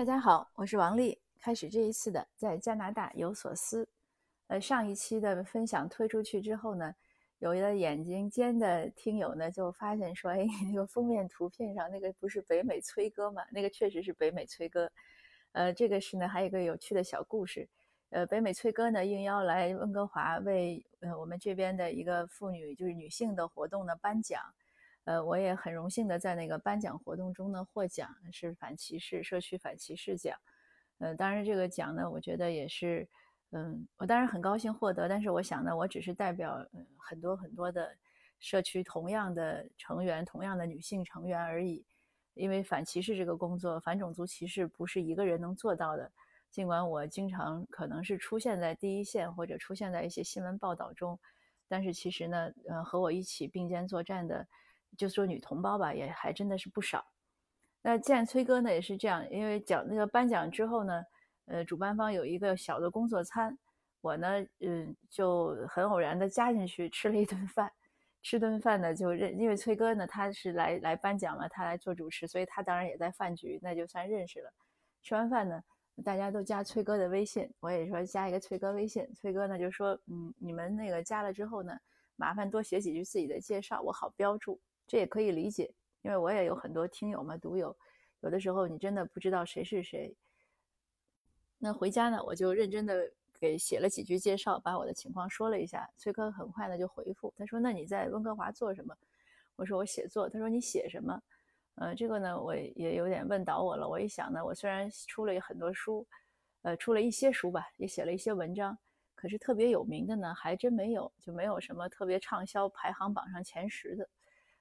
大家好，我是王丽。开始这一次的在加拿大有所思。呃，上一期的分享推出去之后呢，有的眼睛尖的听友呢就发现说：“哎，那个封面图片上那个不是北美崔哥吗？那个确实是北美崔哥。”呃，这个是呢，还有一个有趣的小故事。呃，北美崔哥呢应邀来温哥华为呃我们这边的一个妇女就是女性的活动呢颁奖。呃，我也很荣幸的在那个颁奖活动中呢获奖，是反歧视社区反歧视奖。呃，当然这个奖呢，我觉得也是，嗯，我当然很高兴获得，但是我想呢，我只是代表很多很多的社区同样的成员，同样的女性成员而已。因为反歧视这个工作，反种族歧视不是一个人能做到的。尽管我经常可能是出现在第一线或者出现在一些新闻报道中，但是其实呢，呃，和我一起并肩作战的。就说女同胞吧，也还真的是不少。那见崔哥呢，也是这样，因为奖那个颁奖之后呢，呃，主办方有一个小的工作餐，我呢，嗯，就很偶然的加进去吃了一顿饭。吃顿饭呢，就认，因为崔哥呢，他是来来颁奖嘛，他来做主持，所以他当然也在饭局，那就算认识了。吃完饭呢，大家都加崔哥的微信，我也说加一个崔哥微信。崔哥呢就说，嗯，你们那个加了之后呢，麻烦多写几句自己的介绍，我好标注。这也可以理解，因为我也有很多听友嘛，读友，有的时候你真的不知道谁是谁。那回家呢，我就认真的给写了几句介绍，把我的情况说了一下。崔哥很快呢就回复，他说：“那你在温哥华做什么？”我说：“我写作。”他说：“你写什么？”呃，这个呢，我也有点问倒我了。我一想呢，我虽然出了很多书，呃，出了一些书吧，也写了一些文章，可是特别有名的呢，还真没有，就没有什么特别畅销排行榜上前十的。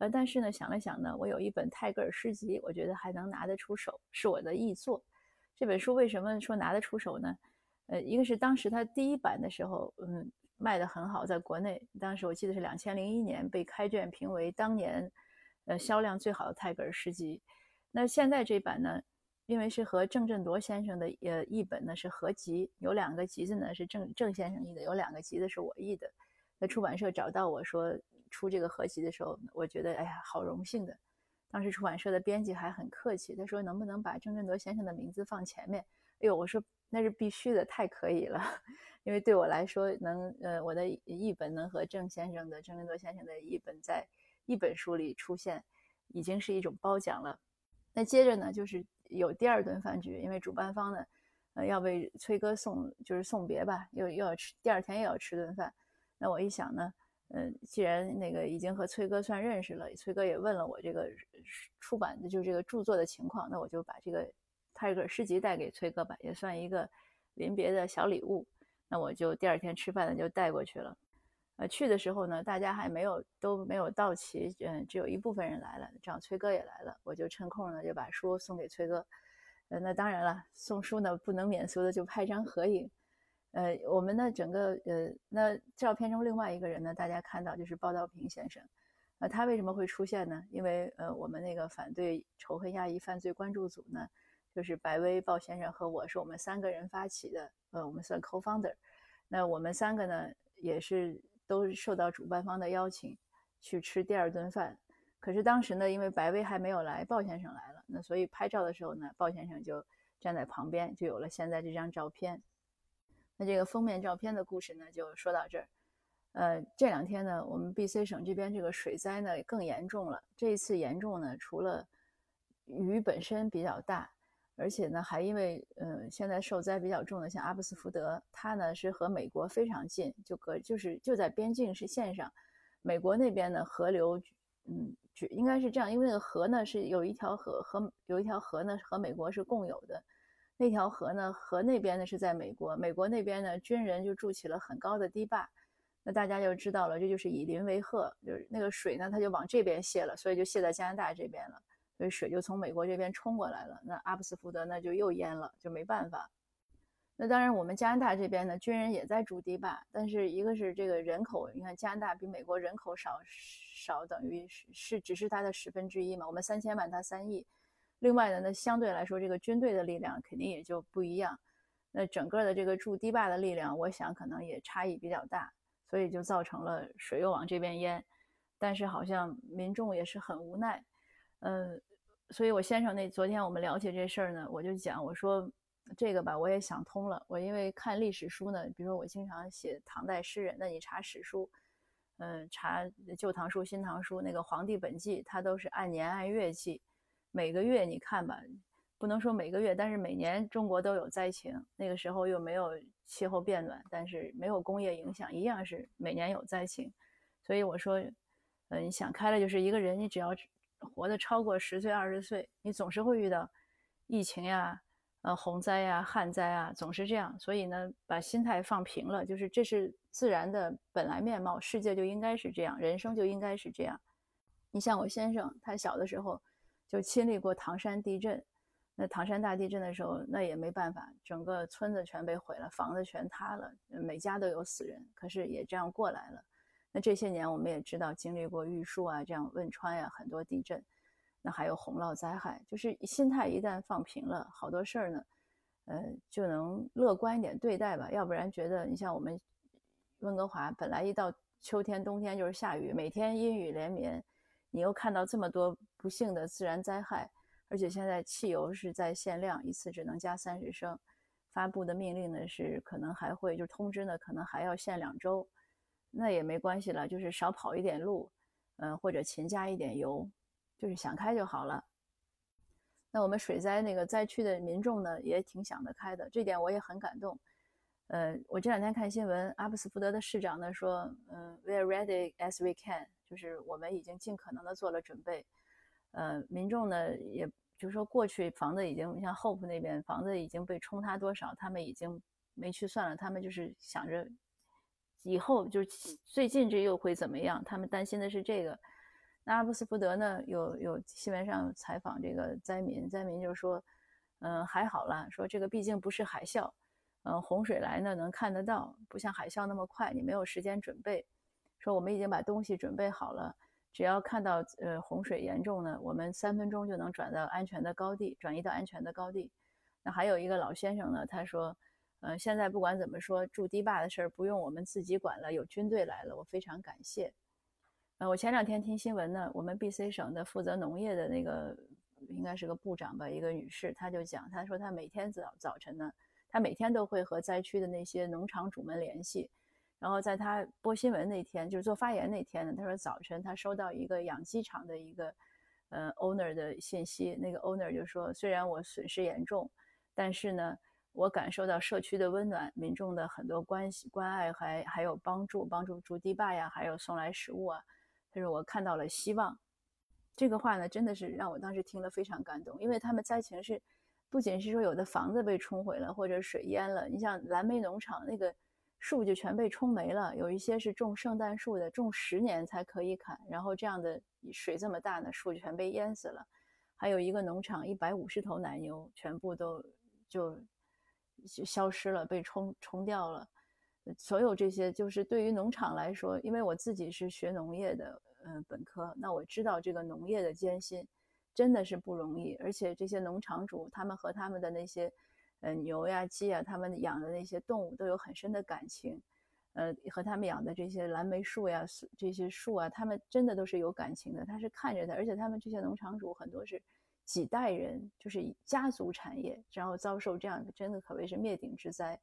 呃，但是呢，想了想呢，我有一本泰戈尔诗集，我觉得还能拿得出手，是我的译作。这本书为什么说拿得出手呢？呃，一个是当时它第一版的时候，嗯，卖得很好，在国内，当时我记得是两千零一年被开卷评为当年，呃，销量最好的泰戈尔诗集。那现在这版呢，因为是和郑振铎先生的呃译本呢是合集，有两个集子呢是郑郑先生译的，有两个集子是我译的。那出版社找到我说。出这个合集的时候，我觉得哎呀，好荣幸的。当时出版社的编辑还很客气，他说能不能把郑振铎先生的名字放前面？哎呦，我说那是必须的，太可以了。因为对我来说，能呃我的译本能和郑先生的郑振铎先生的译本在一本书里出现，已经是一种褒奖了。那接着呢，就是有第二顿饭局，因为主办方呢，呃要为崔哥送就是送别吧，又又要吃第二天又要吃顿饭。那我一想呢。嗯，既然那个已经和崔哥算认识了，崔哥也问了我这个出版的就是这个著作的情况，那我就把这个泰戈尔诗集带给崔哥吧，也算一个临别的小礼物。那我就第二天吃饭呢就带过去了。呃，去的时候呢，大家还没有都没有到齐，嗯，只有一部分人来了，正好崔哥也来了，我就趁空呢就把书送给崔哥。呃，那当然了，送书呢不能免俗的就拍张合影。呃，我们呢，整个呃，那照片中另外一个人呢，大家看到就是鲍道平先生，呃，他为什么会出现呢？因为呃，我们那个反对仇恨亚裔犯罪关注组呢，就是白薇鲍先生和我是我们三个人发起的，呃，我们算 co-founder，那我们三个呢，也是都受到主办方的邀请去吃第二顿饭，可是当时呢，因为白薇还没有来，鲍先生来了，那所以拍照的时候呢，鲍先生就站在旁边，就有了现在这张照片。那这个封面照片的故事呢，就说到这儿。呃，这两天呢，我们 BC 省这边这个水灾呢更严重了。这一次严重呢，除了雨本身比较大，而且呢还因为，呃，现在受灾比较重的像阿布斯福德，它呢是和美国非常近，就隔就是就在边境是线上。美国那边呢河流，嗯，应该是这样，因为那个河呢是有一条河和有一条河呢和美国是共有的。那条河呢，河那边呢是在美国，美国那边呢军人就筑起了很高的堤坝，那大家就知道了，这就是以邻为壑，就是那个水呢，它就往这边泄了，所以就泄在加拿大这边了，所以水就从美国这边冲过来了，那阿布斯福德那就又淹了，就没办法。那当然，我们加拿大这边呢，军人也在筑堤坝，但是一个是这个人口，你看加拿大比美国人口少少，等于是是只是它的十分之一嘛，我们三千万，它三亿。另外呢，那相对来说，这个军队的力量肯定也就不一样。那整个的这个筑堤坝的力量，我想可能也差异比较大，所以就造成了水又往这边淹。但是好像民众也是很无奈。嗯，所以我先生那昨天我们聊起这事儿呢，我就讲我说这个吧，我也想通了。我因为看历史书呢，比如说我经常写唐代诗人，那你查史书，嗯，查《旧唐书》《新唐书》那个《皇帝本纪》，它都是按年按月记，每个月你看吧，不能说每个月，但是每年中国都有灾情。那个时候又没有气候变暖，但是没有工业影响，一样是每年有灾情。所以我说，嗯，你想开了，就是一个人，你只要。活得超过十岁、二十岁，你总是会遇到疫情呀、呃洪灾呀、旱灾啊，总是这样。所以呢，把心态放平了，就是这是自然的本来面貌，世界就应该是这样，人生就应该是这样。你像我先生，他小的时候就亲历过唐山地震，那唐山大地震的时候，那也没办法，整个村子全被毁了，房子全塌了，每家都有死人，可是也这样过来了。那这些年我们也知道，经历过玉树啊，这样汶川呀很多地震，那还有洪涝灾害，就是心态一旦放平了，好多事儿呢，呃，就能乐观一点对待吧。要不然觉得你像我们温哥华，本来一到秋天、冬天就是下雨，每天阴雨连绵，你又看到这么多不幸的自然灾害，而且现在汽油是在限量，一次只能加三十升，发布的命令呢是可能还会就通知呢，可能还要限两周。那也没关系了，就是少跑一点路，嗯，或者勤加一点油，就是想开就好了。那我们水灾那个灾区的民众呢，也挺想得开的，这点我也很感动。呃，我这两天看新闻，阿布斯福德的市长呢说，嗯，We are ready as we can，就是我们已经尽可能的做了准备。呃，民众呢，也就是说过去房子已经像 Hope 那边房子已经被冲塌多少，他们已经没去算了，他们就是想着。以后就是最近这又会怎么样？他们担心的是这个。那阿布斯福德呢？有有新闻上采访这个灾民，灾民就说：“嗯，还好啦，说这个毕竟不是海啸，嗯，洪水来呢能看得到，不像海啸那么快，你没有时间准备。说我们已经把东西准备好了，只要看到呃洪水严重呢，我们三分钟就能转到安全的高地，转移到安全的高地。那还有一个老先生呢，他说。”呃，现在不管怎么说，筑堤坝的事儿不用我们自己管了，有军队来了，我非常感谢。呃，我前两天听新闻呢，我们 BC 省的负责农业的那个应该是个部长吧，一个女士，她就讲，她说她每天早早晨呢，她每天都会和灾区的那些农场主们联系，然后在他播新闻那天，就是做发言那天呢，他说早晨他收到一个养鸡场的一个呃 owner 的信息，那个 owner 就说，虽然我损失严重，但是呢。我感受到社区的温暖，民众的很多关系、关爱，还还有帮助，帮助筑堤坝呀，还有送来食物啊。他说我看到了希望，这个话呢，真的是让我当时听了非常感动。因为他们灾情是，不仅是说有的房子被冲毁了或者水淹了，你像蓝莓农场那个树就全被冲没了，有一些是种圣诞树的，种十年才可以砍，然后这样的水这么大呢，树全被淹死了。还有一个农场，一百五十头奶牛全部都就。就消失了，被冲冲掉了。所有这些，就是对于农场来说，因为我自己是学农业的，嗯，本科，那我知道这个农业的艰辛，真的是不容易。而且这些农场主，他们和他们的那些，呃，牛呀、鸡啊，他们养的那些动物都有很深的感情，呃，和他们养的这些蓝莓树呀、这些树啊，他们真的都是有感情的。他是看着的，而且他们这些农场主很多是。几代人就是家族产业，然后遭受这样的，真的可谓是灭顶之灾，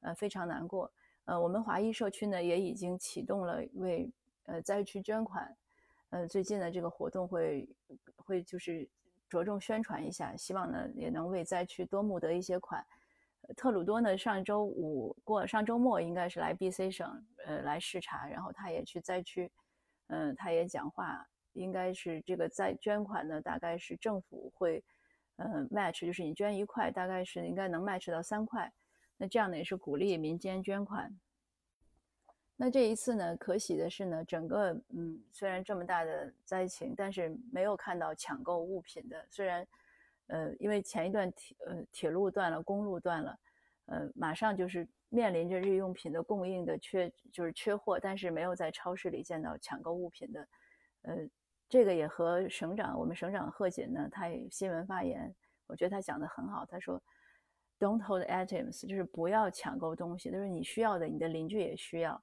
呃，非常难过。呃，我们华裔社区呢也已经启动了为呃灾区捐款，呃，最近的这个活动会会就是着重宣传一下，希望呢也能为灾区多募得一些款。特鲁多呢上周五过上周末应该是来 B.C 省呃来视察，然后他也去灾区，嗯，他也讲话。应该是这个在捐款呢，大概是政府会，呃，match，就是你捐一块，大概是应该能 match 到三块。那这样呢，也是鼓励民间捐款。那这一次呢，可喜的是呢，整个嗯，虽然这么大的灾情，但是没有看到抢购物品的。虽然，呃，因为前一段铁呃铁路断了，公路断了，呃，马上就是面临着日用品的供应的缺，就是缺货，但是没有在超市里见到抢购物品的，呃。这个也和省长，我们省长贺锦呢，他也新闻发言，我觉得他讲的很好。他说，Don't hold items，就是不要抢购东西，就是你需要的，你的邻居也需要，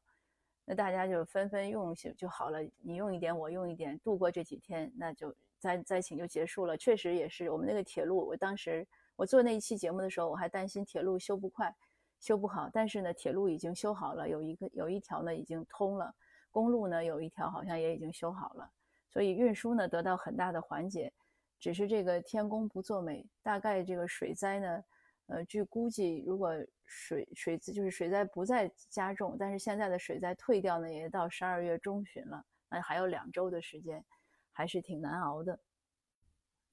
那大家就纷纷用就就好了。你用一点，我用一点，度过这几天，那就灾灾情就结束了。确实也是我们那个铁路，我当时我做那一期节目的时候，我还担心铁路修不快，修不好。但是呢，铁路已经修好了，有一个有一条呢已经通了，公路呢有一条好像也已经修好了，所以运输呢得到很大的缓解。只是这个天公不作美，大概这个水灾呢，呃，据估计，如果水水就是水灾不再加重，但是现在的水灾退掉呢，也到十二月中旬了，那还有两周的时间，还是挺难熬的。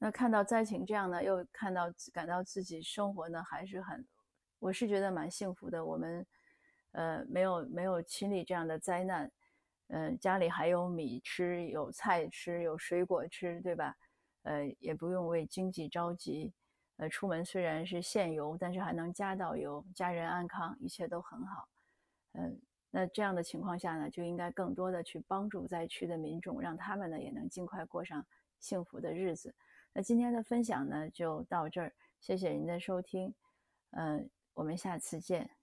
那看到灾情这样呢，又看到感到自己生活呢还是很，我是觉得蛮幸福的。我们呃没有没有经历这样的灾难，嗯，家里还有米吃，有菜吃，有水果吃，对吧？呃，也不用为经济着急，呃，出门虽然是限油，但是还能加到油，家人安康，一切都很好。嗯，那这样的情况下呢，就应该更多的去帮助灾区的民众，让他们呢也能尽快过上幸福的日子。那今天的分享呢就到这儿，谢谢您的收听，嗯，我们下次见。